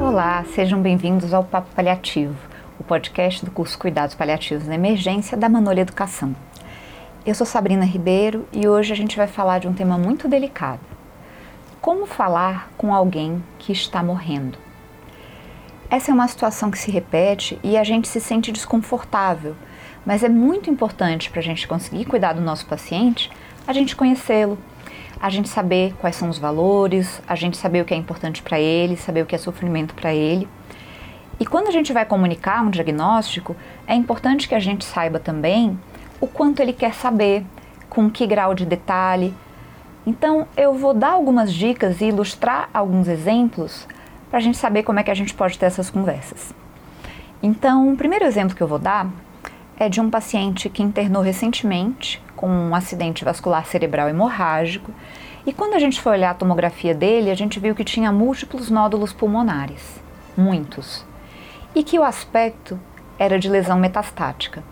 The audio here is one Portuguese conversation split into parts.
Olá, sejam bem-vindos ao Papo Paliativo, o podcast do curso Cuidados Paliativos na Emergência da Manolha Educação. Eu sou Sabrina Ribeiro e hoje a gente vai falar de um tema muito delicado. Como falar com alguém que está morrendo? Essa é uma situação que se repete e a gente se sente desconfortável, mas é muito importante para a gente conseguir cuidar do nosso paciente a gente conhecê-lo, a gente saber quais são os valores, a gente saber o que é importante para ele, saber o que é sofrimento para ele. E quando a gente vai comunicar um diagnóstico, é importante que a gente saiba também o quanto ele quer saber, com que grau de detalhe. Então, eu vou dar algumas dicas e ilustrar alguns exemplos para a gente saber como é que a gente pode ter essas conversas. Então, o primeiro exemplo que eu vou dar é de um paciente que internou recentemente com um acidente vascular cerebral hemorrágico. E quando a gente foi olhar a tomografia dele, a gente viu que tinha múltiplos nódulos pulmonares, muitos, e que o aspecto era de lesão metastática.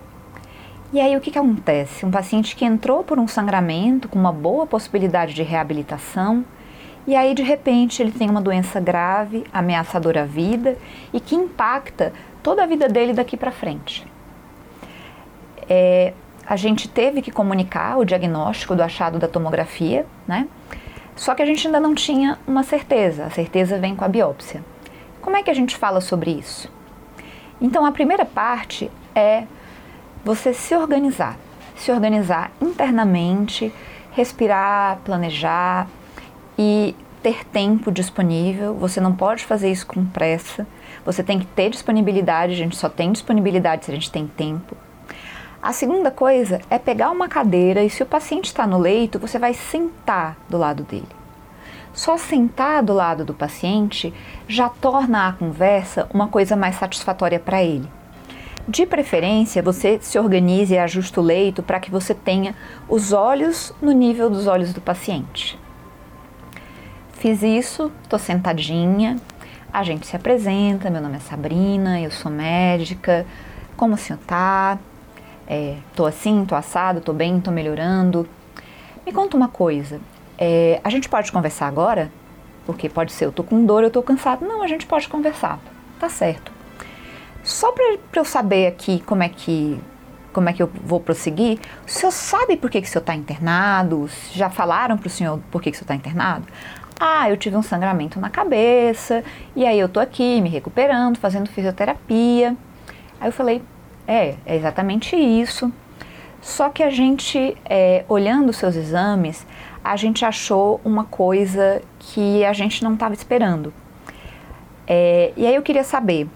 E aí o que, que acontece? Um paciente que entrou por um sangramento com uma boa possibilidade de reabilitação, e aí de repente ele tem uma doença grave, ameaçadora à vida e que impacta toda a vida dele daqui para frente. É, a gente teve que comunicar o diagnóstico do achado da tomografia, né? Só que a gente ainda não tinha uma certeza. A certeza vem com a biópsia. Como é que a gente fala sobre isso? Então, a primeira parte é você se organizar. Se organizar internamente, respirar, planejar e ter tempo disponível. Você não pode fazer isso com pressa. Você tem que ter disponibilidade. A gente só tem disponibilidade se a gente tem tempo. A segunda coisa é pegar uma cadeira e se o paciente está no leito, você vai sentar do lado dele. Só sentar do lado do paciente já torna a conversa uma coisa mais satisfatória para ele. De preferência, você se organize e ajuste o leito para que você tenha os olhos no nível dos olhos do paciente. Fiz isso, estou sentadinha, a gente se apresenta, meu nome é Sabrina, eu sou médica, como o senhor está? É, tô assim, tô assado, tô bem, tô melhorando. Me conta uma coisa, é, a gente pode conversar agora? Porque pode ser, eu tô com dor, eu tô cansado. Não, a gente pode conversar, tá certo. Só para eu saber aqui como é que como é que eu vou prosseguir, o senhor sabe por que, que o senhor está internado? Já falaram para o senhor por que, que o senhor está internado? Ah, eu tive um sangramento na cabeça, e aí eu tô aqui me recuperando, fazendo fisioterapia. Aí eu falei, é, é exatamente isso. Só que a gente, é, olhando os seus exames, a gente achou uma coisa que a gente não estava esperando. É, e aí eu queria saber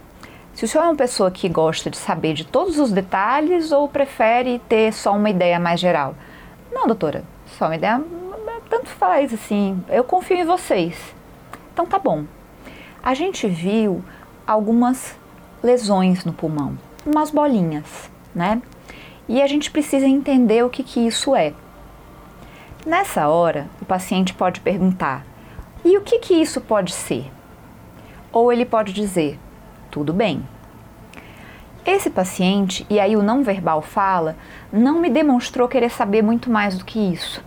se o senhor é uma pessoa que gosta de saber de todos os detalhes ou prefere ter só uma ideia mais geral. Não, doutora, só uma ideia, tanto faz, assim, eu confio em vocês. Então tá bom. A gente viu algumas lesões no pulmão umas bolinhas, né? E a gente precisa entender o que, que isso é. Nessa hora, o paciente pode perguntar: e o que, que isso pode ser? Ou ele pode dizer: tudo bem. Esse paciente, e aí o não verbal fala, não me demonstrou querer saber muito mais do que isso.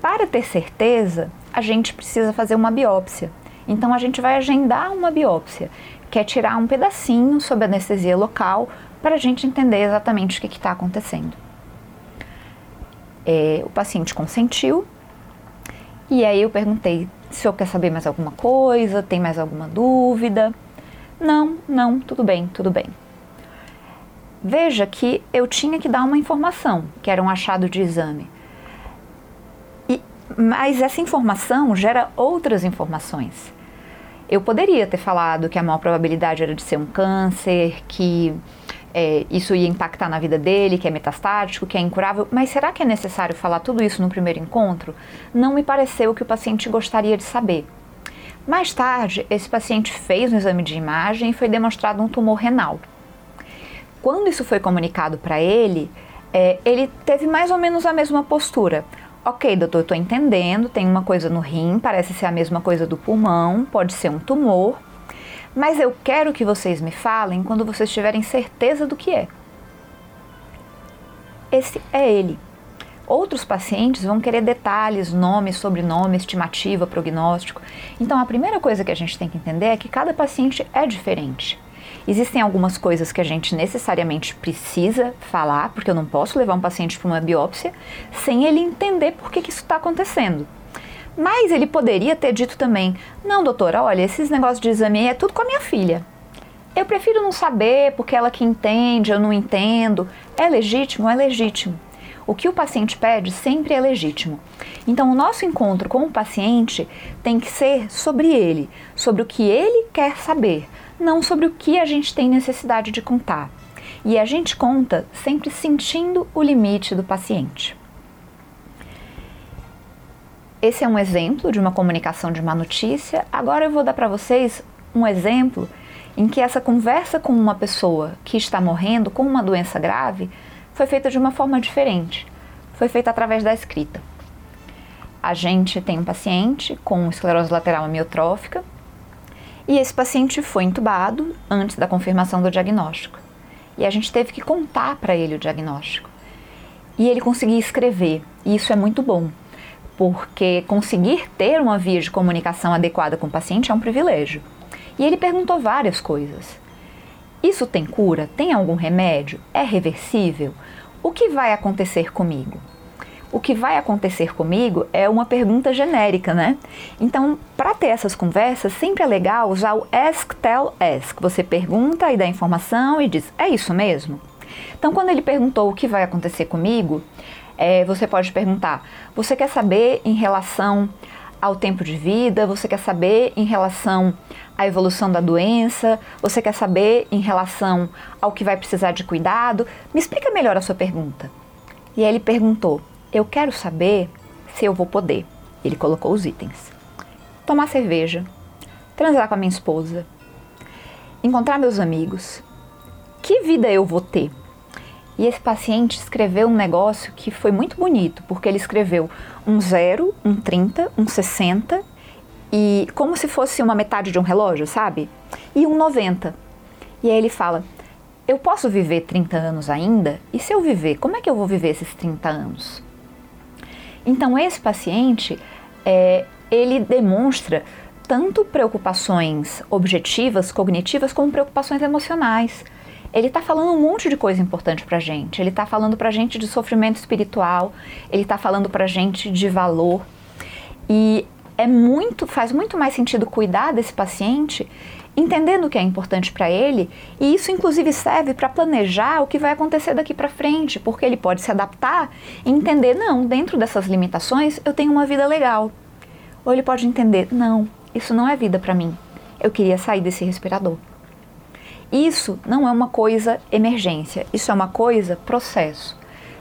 Para ter certeza, a gente precisa fazer uma biópsia. Então a gente vai agendar uma biópsia quer tirar um pedacinho sob anestesia local para a gente entender exatamente o que está acontecendo. É, o paciente consentiu e aí eu perguntei se o senhor quer saber mais alguma coisa, tem mais alguma dúvida. Não, não, tudo bem, tudo bem. Veja que eu tinha que dar uma informação, que era um achado de exame. E, mas essa informação gera outras informações. Eu poderia ter falado que a maior probabilidade era de ser um câncer, que é, isso ia impactar na vida dele, que é metastático, que é incurável, mas será que é necessário falar tudo isso no primeiro encontro? Não me pareceu que o paciente gostaria de saber. Mais tarde, esse paciente fez um exame de imagem e foi demonstrado um tumor renal. Quando isso foi comunicado para ele, é, ele teve mais ou menos a mesma postura. Ok, doutor, estou entendendo, tem uma coisa no rim, parece ser a mesma coisa do pulmão, pode ser um tumor, mas eu quero que vocês me falem quando vocês tiverem certeza do que é. Esse é ele. Outros pacientes vão querer detalhes, nome, sobrenome, estimativa, prognóstico. Então, a primeira coisa que a gente tem que entender é que cada paciente é diferente. Existem algumas coisas que a gente necessariamente precisa falar, porque eu não posso levar um paciente para uma biópsia sem ele entender por que, que isso está acontecendo. Mas ele poderia ter dito também: não, doutora, olha, esses negócios de exame é tudo com a minha filha. Eu prefiro não saber porque ela que entende, eu não entendo. É legítimo? É legítimo. O que o paciente pede sempre é legítimo. Então, o nosso encontro com o paciente tem que ser sobre ele, sobre o que ele quer saber, não sobre o que a gente tem necessidade de contar. E a gente conta sempre sentindo o limite do paciente. Esse é um exemplo de uma comunicação de uma notícia. Agora eu vou dar para vocês um exemplo em que essa conversa com uma pessoa que está morrendo com uma doença grave foi feita de uma forma diferente. Foi feita através da escrita. A gente tem um paciente com esclerose lateral amiotrófica e esse paciente foi entubado antes da confirmação do diagnóstico. E a gente teve que contar para ele o diagnóstico. E ele conseguia escrever, e isso é muito bom, porque conseguir ter uma via de comunicação adequada com o paciente é um privilégio. E ele perguntou várias coisas. Isso tem cura? Tem algum remédio? É reversível? O que vai acontecer comigo? O que vai acontecer comigo é uma pergunta genérica, né? Então, para ter essas conversas, sempre é legal usar o ask, tell, ask. Você pergunta e dá informação e diz: é isso mesmo? Então, quando ele perguntou o que vai acontecer comigo, é, você pode perguntar: você quer saber em relação ao tempo de vida? Você quer saber em relação à evolução da doença? Você quer saber em relação ao que vai precisar de cuidado? Me explica melhor a sua pergunta. E aí ele perguntou: Eu quero saber se eu vou poder. Ele colocou os itens: tomar cerveja, transar com a minha esposa, encontrar meus amigos. Que vida eu vou ter? E esse paciente escreveu um negócio que foi muito bonito, porque ele escreveu um 0, um 30, um 60 e como se fosse uma metade de um relógio, sabe? E um 90. E aí ele fala: Eu posso viver 30 anos ainda? E se eu viver, como é que eu vou viver esses 30 anos? Então, esse paciente, é, ele demonstra tanto preocupações objetivas, cognitivas, como preocupações emocionais ele está falando um monte de coisa importante para gente. Ele está falando para gente de sofrimento espiritual, ele está falando para gente de valor. E é muito, faz muito mais sentido cuidar desse paciente, entendendo o que é importante para ele, e isso inclusive serve para planejar o que vai acontecer daqui para frente, porque ele pode se adaptar e entender, não, dentro dessas limitações eu tenho uma vida legal. Ou ele pode entender, não, isso não é vida para mim. Eu queria sair desse respirador. Isso não é uma coisa emergência, isso é uma coisa processo,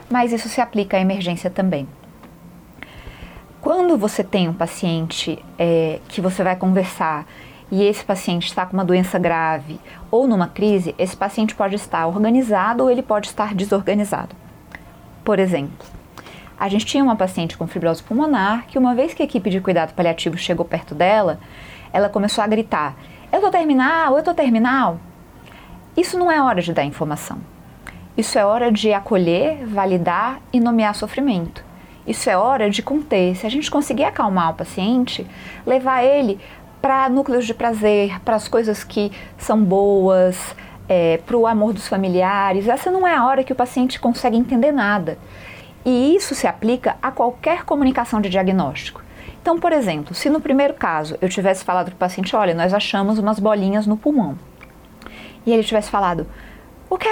mas isso se aplica à emergência também. Quando você tem um paciente é, que você vai conversar e esse paciente está com uma doença grave ou numa crise, esse paciente pode estar organizado ou ele pode estar desorganizado. Por exemplo, a gente tinha uma paciente com fibrose pulmonar que, uma vez que a equipe de cuidado paliativo chegou perto dela, ela começou a gritar: Eu tô terminal, eu tô terminal. Isso não é hora de dar informação. Isso é hora de acolher, validar e nomear sofrimento. Isso é hora de conter. Se a gente conseguir acalmar o paciente, levar ele para núcleos de prazer, para as coisas que são boas, é, para o amor dos familiares, essa não é a hora que o paciente consegue entender nada. E isso se aplica a qualquer comunicação de diagnóstico. Então, por exemplo, se no primeiro caso eu tivesse falado para o paciente: olha, nós achamos umas bolinhas no pulmão e ele tivesse falado: O que?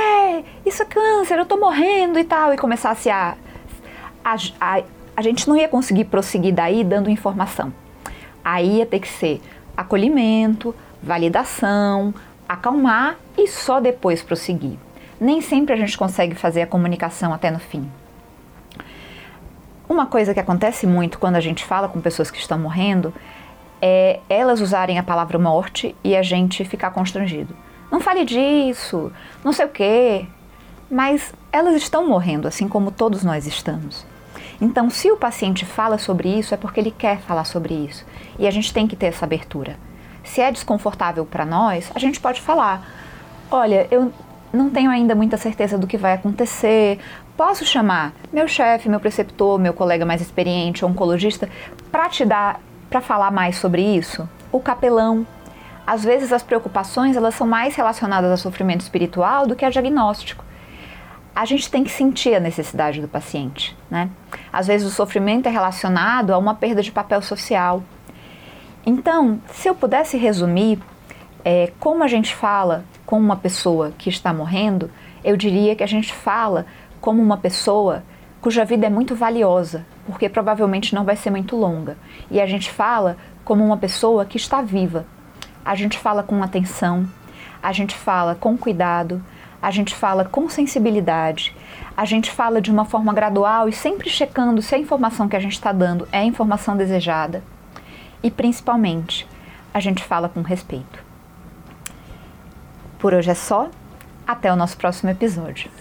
Isso é câncer, eu tô morrendo e tal, e começasse a. A, a, a gente não ia conseguir prosseguir daí dando informação. Aí ia ter que ser acolhimento, validação, acalmar e só depois prosseguir. Nem sempre a gente consegue fazer a comunicação até no fim. Uma coisa que acontece muito quando a gente fala com pessoas que estão morrendo é elas usarem a palavra morte e a gente ficar constrangido não fale disso, não sei o quê. Mas elas estão morrendo, assim como todos nós estamos. Então, se o paciente fala sobre isso, é porque ele quer falar sobre isso. E a gente tem que ter essa abertura. Se é desconfortável para nós, a gente pode falar: olha, eu não tenho ainda muita certeza do que vai acontecer, Posso chamar meu chefe, meu preceptor, meu colega mais experiente, oncologista, para te dar, para falar mais sobre isso? O capelão. Às vezes as preocupações elas são mais relacionadas ao sofrimento espiritual do que a diagnóstico. A gente tem que sentir a necessidade do paciente, né? Às vezes o sofrimento é relacionado a uma perda de papel social. Então, se eu pudesse resumir é, como a gente fala com uma pessoa que está morrendo, eu diria que a gente fala como uma pessoa cuja vida é muito valiosa, porque provavelmente não vai ser muito longa. E a gente fala como uma pessoa que está viva. A gente fala com atenção, a gente fala com cuidado, a gente fala com sensibilidade, a gente fala de uma forma gradual e sempre checando se a informação que a gente está dando é a informação desejada. E principalmente, a gente fala com respeito. Por hoje é só. Até o nosso próximo episódio.